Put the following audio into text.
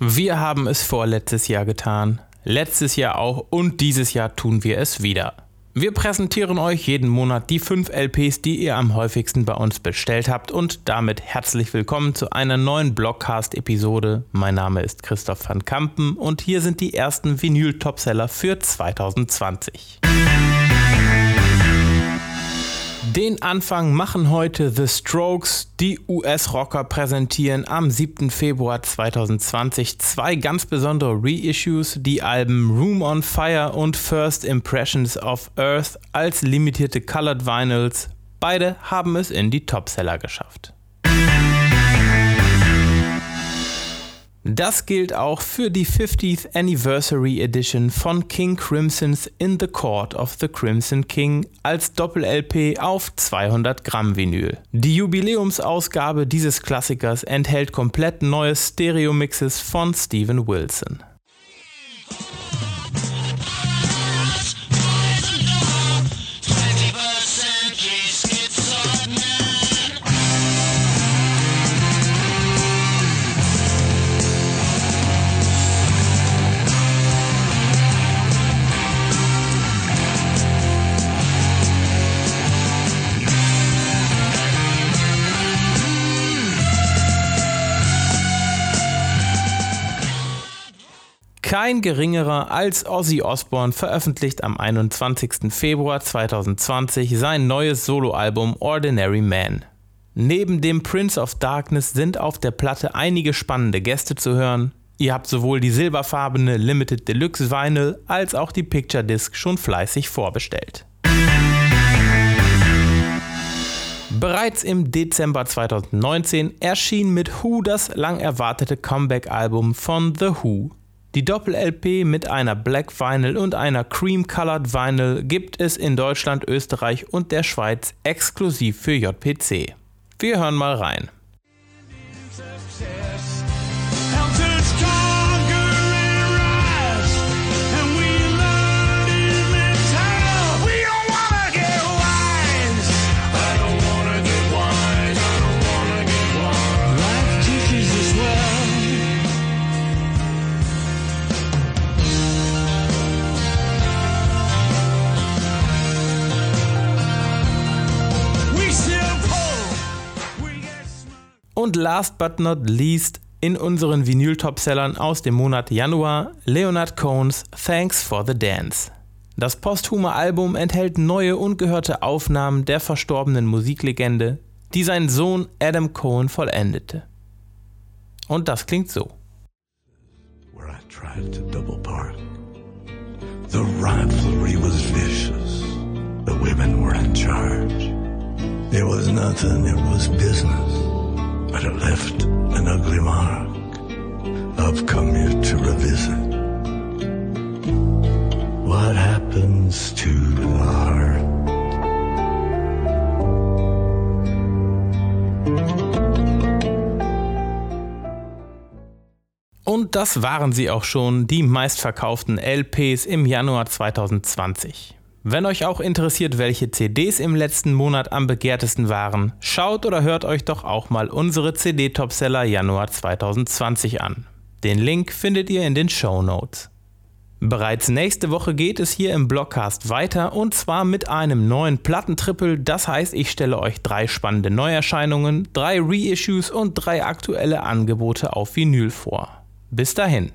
Wir haben es vorletztes Jahr getan, letztes Jahr auch und dieses Jahr tun wir es wieder. Wir präsentieren euch jeden Monat die 5 LPs, die ihr am häufigsten bei uns bestellt habt und damit herzlich willkommen zu einer neuen Blogcast-Episode. Mein Name ist Christoph van Kampen und hier sind die ersten Vinyl-Topseller für 2020. Den Anfang machen heute The Strokes. Die US-Rocker präsentieren am 7. Februar 2020 zwei ganz besondere Reissues, die Alben Room on Fire und First Impressions of Earth als limitierte Colored Vinyls. Beide haben es in die Topseller geschafft. Das gilt auch für die 50th Anniversary Edition von King Crimsons In the Court of the Crimson King als Doppel-LP auf 200 Gramm Vinyl. Die Jubiläumsausgabe dieses Klassikers enthält komplett neue Stereo-Mixes von Steven Wilson. Kein geringerer als Ozzy Osbourne veröffentlicht am 21. Februar 2020 sein neues Soloalbum Ordinary Man. Neben dem Prince of Darkness sind auf der Platte einige spannende Gäste zu hören. Ihr habt sowohl die silberfarbene Limited Deluxe Vinyl als auch die Picture Disc schon fleißig vorbestellt. Bereits im Dezember 2019 erschien mit Who das lang erwartete Comeback-Album von The Who die Doppel-LP mit einer Black Vinyl und einer Cream Colored Vinyl gibt es in Deutschland, Österreich und der Schweiz exklusiv für JPC. Wir hören mal rein. Und last but not least in unseren Vinyl-Topsellern aus dem Monat Januar Leonard Cohns Thanks for the Dance. Das posthume Album enthält neue ungehörte Aufnahmen der verstorbenen Musiklegende, die sein Sohn Adam Cohen vollendete. Und das klingt so. The rivalry was vicious. The women were in charge. It was nothing, it was business. But it left an ugly mark. I've come here to revisit what happens to the heart. Und das waren sie auch schon, die meistverkauften LPs im Januar 2020. Wenn euch auch interessiert, welche CDs im letzten Monat am begehrtesten waren, schaut oder hört euch doch auch mal unsere CD-Topseller Januar 2020 an. Den Link findet ihr in den Show Notes. Bereits nächste Woche geht es hier im Blogcast weiter und zwar mit einem neuen Plattentrippel. Das heißt, ich stelle euch drei spannende Neuerscheinungen, drei Reissues und drei aktuelle Angebote auf Vinyl vor. Bis dahin.